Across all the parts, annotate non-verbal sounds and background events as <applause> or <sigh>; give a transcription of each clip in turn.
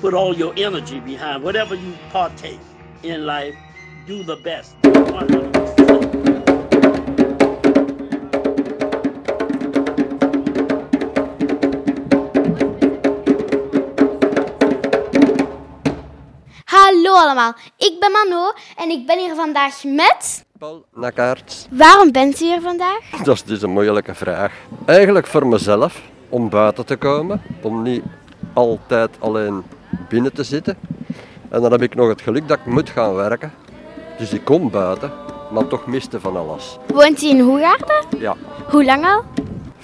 put all your energy behind whatever you partake in life, do the best. 100%. Hallo allemaal, ik ben Mano en ik ben hier vandaag met... Paul Nakaerts. Waarom bent u hier vandaag? <laughs> Dat is dus een moeilijke vraag. Eigenlijk voor mezelf, om buiten te komen, om niet altijd alleen binnen te zitten. En dan heb ik nog het geluk dat ik moet gaan werken. Dus ik kom buiten, maar toch miste van alles. Woont u in Hoegaarden? Ja, Hoe lang al?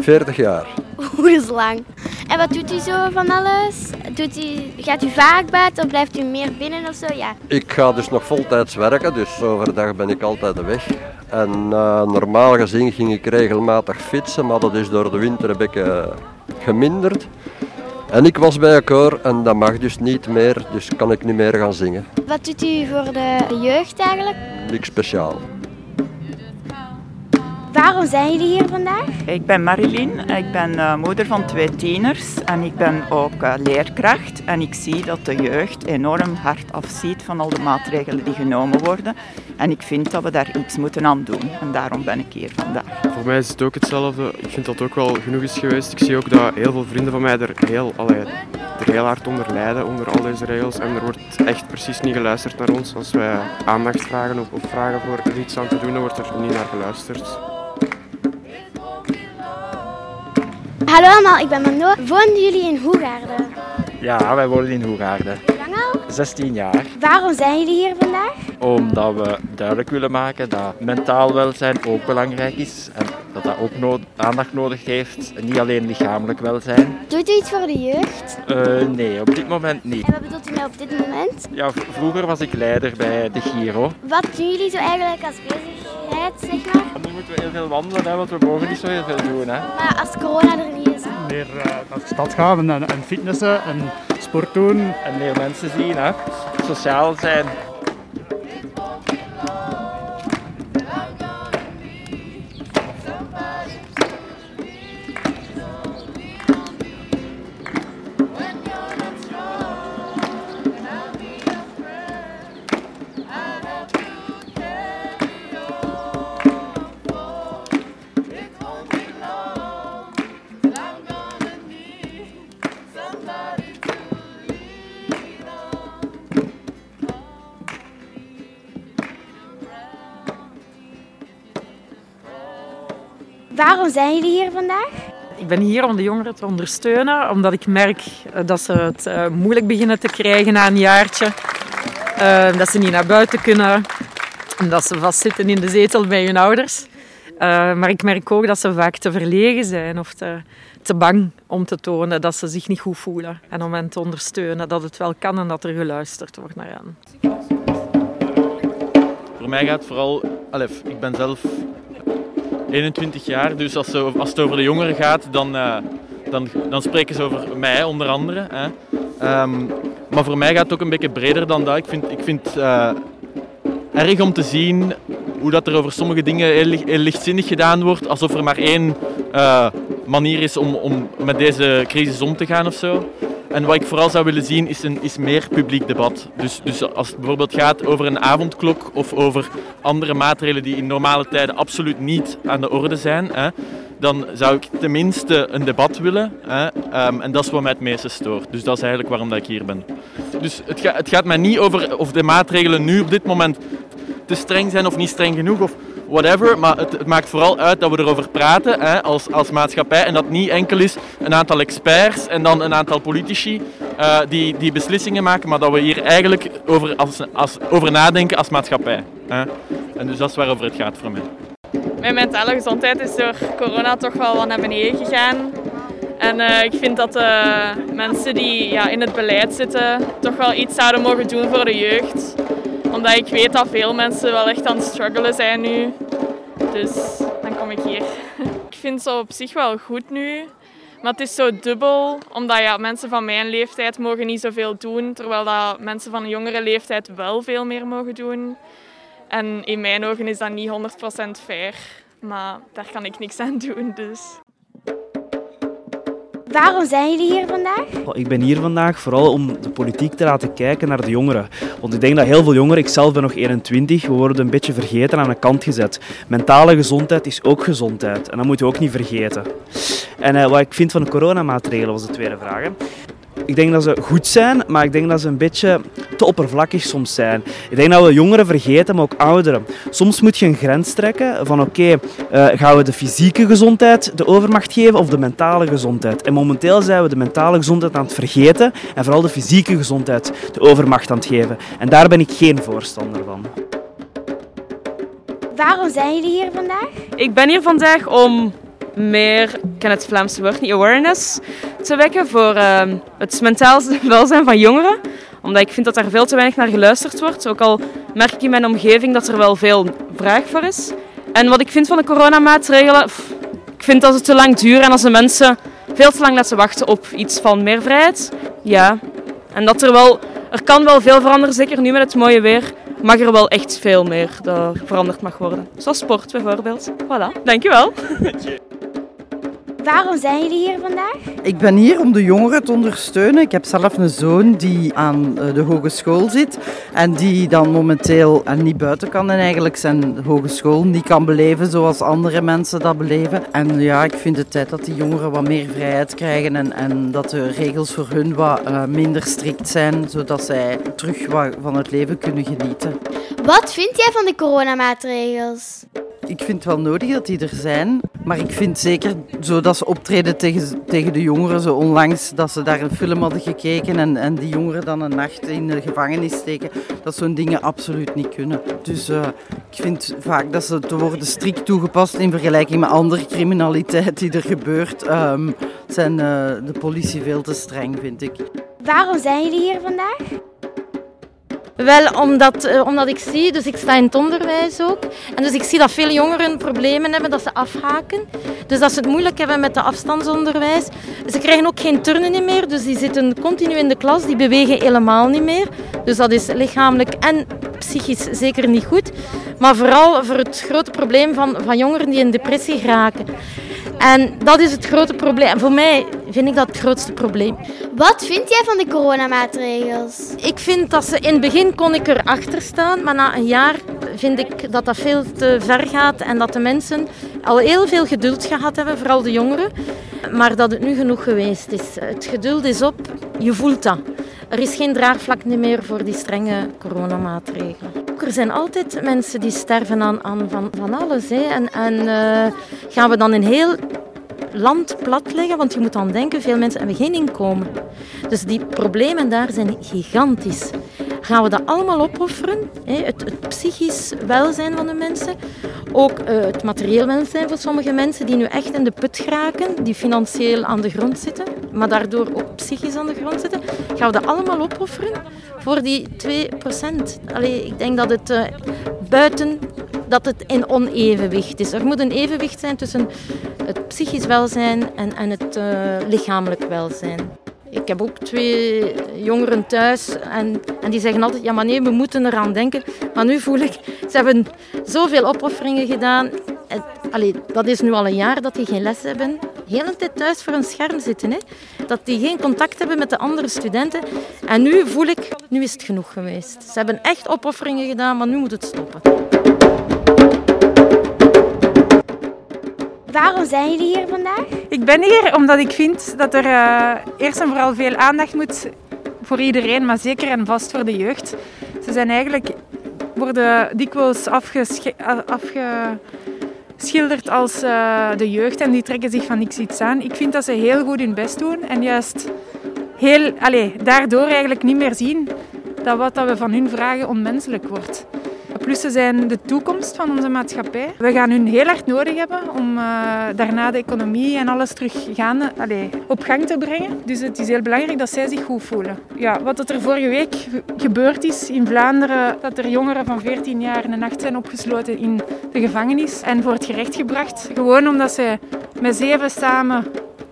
40 jaar. <laughs> Hoe is lang? En wat doet u zo van alles? Doet u, gaat u vaak buiten of blijft u meer binnen of zo? Ja. Ik ga dus nog voltijds werken, dus overdag ben ik altijd weg. En eh, normaal gezien ging ik regelmatig fietsen, maar dat is door de winter een beetje geminderd. En ik was bij een koor en dat mag dus niet meer, dus kan ik niet meer gaan zingen. Wat doet u voor de jeugd eigenlijk? Niks speciaal. Waarom zijn jullie hier vandaag? Ik ben Marilyn, ik ben eh, moeder van twee tieners en ik ben ook eh, leerkracht. En ik zie dat de jeugd enorm hard afziet van al de maatregelen die genomen worden. En ik vind dat we daar iets moeten aan doen. En daarom ben ik hier vandaag. Voor mij is het ook hetzelfde. Ik vind dat het ook wel genoeg is geweest. Ik zie ook dat heel veel vrienden van mij er heel, allee, er heel hard onder lijden, onder al deze regels. En er wordt echt precies niet geluisterd naar ons. Als wij aandacht vragen of, of vragen voor er iets aan te doen, dan wordt er niet naar geluisterd. Hallo allemaal, ik ben Mano. Wonen jullie in Hoegaarden? Ja, wij wonen in Hoegaarden. Hoe lang al? 16 jaar. Waarom zijn jullie hier vandaag? Omdat we duidelijk willen maken dat mentaal welzijn ook belangrijk is. En dat dat ook aandacht nodig heeft. En niet alleen lichamelijk welzijn. Doet u iets voor de jeugd? Uh, nee, op dit moment niet. En wat bedoelt u nou op dit moment? Ja, vroeger was ik leider bij de Giro. Wat doen jullie zo eigenlijk als zeg maar? Nu moeten we heel veel wandelen, hè, want we mogen niet zo heel veel doen. Hè. Maar als corona er niet is? Meer uh, naar de stad gaan en, en fitnessen en sport doen. En meer mensen zien, hè. sociaal zijn. Zijn jullie hier vandaag? Ik ben hier om de jongeren te ondersteunen, omdat ik merk dat ze het uh, moeilijk beginnen te krijgen na een jaartje. Uh, dat ze niet naar buiten kunnen, dat ze vastzitten in de zetel bij hun ouders. Uh, maar ik merk ook dat ze vaak te verlegen zijn of te, te bang om te tonen dat ze zich niet goed voelen. En om hen te ondersteunen dat het wel kan en dat er geluisterd wordt naar hen. Voor mij gaat het vooral... Alef, ik ben zelf 21 jaar, dus als, ze, als het over de jongeren gaat, dan, uh, dan, dan spreken ze over mij onder andere. Hè. Um, maar voor mij gaat het ook een beetje breder dan dat. Ik vind, ik vind het uh, erg om te zien hoe dat er over sommige dingen heel, lichtzinnig gedaan wordt, alsof er maar één uh, manier is om, om met deze crisis om te gaan of zo. En wat ik vooral zou willen zien is, een, is meer publiek debat. Dus, dus als het bijvoorbeeld gaat over een avondklok of over andere maatregelen die in normale tijden absoluut niet aan de orde zijn, hè, dan zou ik tenminste een debat willen. Hè? Ehm, en dat is wat mij het meeste stoort. Dus dat is eigenlijk waarom dat ik hier ben. Dus het, het gaat mij niet over of de maatregelen nu op dit moment te streng zijn of niet streng genoeg of whatever. Maar het, maakt vooral uit dat we erover praten hè, als, als maatschappij. En dat niet enkel is een aantal experts en dan een aantal politici uh, die, die beslissingen maken. Maar dat we hier eigenlijk over, als, als, over nadenken als maatschappij. Hè. En dus dat is waarover het gaat voor mij. Mijn mentale gezondheid is door corona toch wel wat naar beneden gegaan. En uh, ik vind dat uh, mensen die ja, in het beleid zitten toch wel iets zouden mogen doen voor de jeugd. Omdat ik weet dat veel mensen wel echt aan het struggelen zijn nu. Dus dan kom ik hier. <laughs> ik vind het op zich wel goed nu. Maar het is zo dubbel, omdat ja, mensen van mijn leeftijd mogen niet zoveel doen, terwijl dat mensen van een jongere leeftijd wel veel meer mogen doen. En in mijn ogen is dat niet 100% fair, maar daar kan ik niks aan doen. Dus. Waarom zijn jullie hier vandaag? Ik ben hier vandaag vooral om de politiek te laten kijken naar de jongeren. Want ik denk dat heel veel jongeren, ik zelf ben nog 21, we worden een beetje vergeten aan de kant gezet. Mentale gezondheid is ook gezondheid en dat moeten we ook niet vergeten. En uh, wat ik vind van de coronamaatregelen was de tweede vraag. Hè. Ik denk dat ze goed zijn, maar ik denk dat ze een beetje te oppervlakkig soms zijn. Ik denk dat we jongeren vergeten, maar ook ouderen. Soms moet je een grens trekken van oké, okay, uh, gaan we de fysieke gezondheid de overmacht geven of de mentale gezondheid? En momenteel zijn we de mentale gezondheid aan het vergeten en vooral de fysieke gezondheid de overmacht aan het geven. En daar ben ik geen voorstander van. Waarom zijn jullie hier vandaag? Ik ben hier vandaag om meer, ik ken het Vlaamse woord niet, awareness te wekken voor uh, het mentaal <laughs> welzijn van jongeren. Omdat ik vind dat daar veel te weinig naar geluisterd wordt. Ook al merk ik in mijn omgeving dat er wel veel vraag voor is. En wat ik vind van de coronamaatregelen, ik vind dat ze te lang duren en als de mensen veel te lang laten wachten op iets van meer vrijheid. Ja, en dat er wel, er kan wel veel veranderen, zeker nu met het mooie weer mag er wel echt veel meer dat veranderd mag worden. Zoals sport bijvoorbeeld. Voilà, dankjewel. <laughs> Waarom zijn jullie hier vandaag? Ik ben hier om de jongeren te ondersteunen. Ik heb zelf een zoon die aan de hogeschool zit en die dan momenteel niet buiten kan en eigenlijk zijn hogeschool niet kan beleven zoals andere mensen dat beleven. En ja, ik vind het tijd dat die jongeren wat meer vrijheid krijgen en, en dat de regels voor hun wat uh, minder strikt zijn, zodat zij terug wat van het leven kunnen genieten. Wat vind jij van de coronamaatregels? Ik vind het wel nodig dat die er zijn, maar ik vind zeker zo dat ze optreden tegen, tegen de jongeren. Zo onlangs dat ze daar een film hadden gekeken en, en die jongeren dan een nacht in de gevangenis steken, dat zo'n dingen absoluut niet kunnen. Dus uh, ik vind vaak dat ze te worden strikt toegepast in vergelijking met andere criminaliteit die er gebeurt. Um, zijn uh, de politie veel te streng, vind ik. Waarom zijn jullie hier vandaag? Wel, omdat, uh, omdat ik zie, dus ik sta in het onderwijs ook. En dus ik zie dat veel jongeren problemen hebben, dat ze afhaken. Dus dat ze het moeilijk hebben met de afstandsonderwijs. Ze krijgen ook geen turnen meer, dus die zitten continu in de klas, die bewegen helemaal niet meer. Dus dat is lichamelijk en psychisch zeker niet goed. Maar vooral voor het grote probleem van, van jongeren die in depressie geraken. En dat is het grote probleem. Voor mij vind ik dat het grootste probleem. Wat vind jij van de coronamaatregels? Ik vind dat ze in het begin kon ik erachter staan, maar na een jaar vind ik dat dat veel te ver gaat en dat de mensen al heel veel geduld gehad hebben, vooral de jongeren, maar dat het nu genoeg geweest is. Het geduld is op, je voelt dat. Er is geen draagvlak meer voor die strenge coronamaatregelen. Er zijn altijd mensen die sterven aan, aan van, van alles. Hè. En, en uh, gaan we dan een heel land platleggen? Want je moet dan denken, veel mensen hebben geen inkomen. Dus die problemen daar zijn gigantisch. Gaan we dat allemaal opofferen? Het, het psychisch welzijn van de mensen. Ook uh, het materieel welzijn voor sommige mensen die nu echt in de put geraken, die financieel aan de grond zitten, maar daardoor ook psychisch aan de grond zitten. Gaan we dat allemaal opofferen voor die 2%? Allee, ik denk dat het uh, buiten dat het in onevenwicht is. Er moet een evenwicht zijn tussen het psychisch welzijn en, en het uh, lichamelijk welzijn. Ik heb ook twee jongeren thuis en, en die zeggen altijd, ja maar nee, we moeten eraan denken. Maar nu voel ik, ze hebben zoveel opofferingen gedaan. Allee, dat is nu al een jaar dat die geen les hebben. De hele tijd thuis voor een scherm zitten. Hè. Dat die geen contact hebben met de andere studenten. En nu voel ik, nu is het genoeg geweest. Ze hebben echt opofferingen gedaan, maar nu moet het stoppen. Waarom zijn jullie hier vandaag? Ik ben hier omdat ik vind dat er uh, eerst en vooral veel aandacht moet voor iedereen, maar zeker en vast voor de jeugd. Ze zijn eigenlijk, worden dikwijls afgeschilderd als uh, de jeugd en die trekken zich van niks iets aan. Ik vind dat ze heel goed hun best doen en juist heel, allez, daardoor eigenlijk niet meer zien dat wat dat we van hun vragen onmenselijk wordt. Plus ze zijn de toekomst van onze maatschappij. We gaan hun heel hard nodig hebben om uh, daarna de economie en alles terug gaande, allez, op gang te brengen. Dus het is heel belangrijk dat zij zich goed voelen. Ja, wat er vorige week gebeurd is in Vlaanderen, dat er jongeren van 14 jaar een nacht zijn opgesloten in de gevangenis en voor het gerecht gebracht. Gewoon omdat ze met zeven samen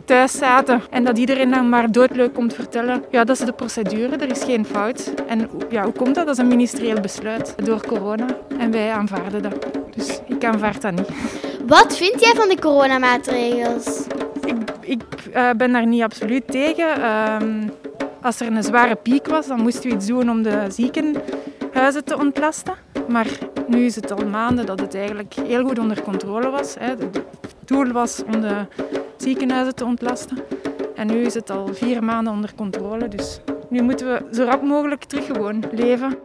thuis zaten en dat iedereen dan maar doodleuk komt vertellen. Ja, dat is de procedure, er is geen fout. En ja, hoe komt dat? Dat is een ministerieel besluit door corona en wij aanvaarden dat. Dus ik aanvaard dat niet. Wat vind jij van de coronamaatregels? Ik, ik uh, ben daar niet absoluut tegen. Uh, als er een zware piek was, dan moesten we iets doen om de ziekenhuizen te ontlasten. Maar nu is het al maanden dat het eigenlijk heel goed onder controle was. Het doel was om de ziekenhuizen te ontlasten. En nu is het al vier maanden onder controle. Dus nu moeten we zo rap mogelijk terug gewoon leven.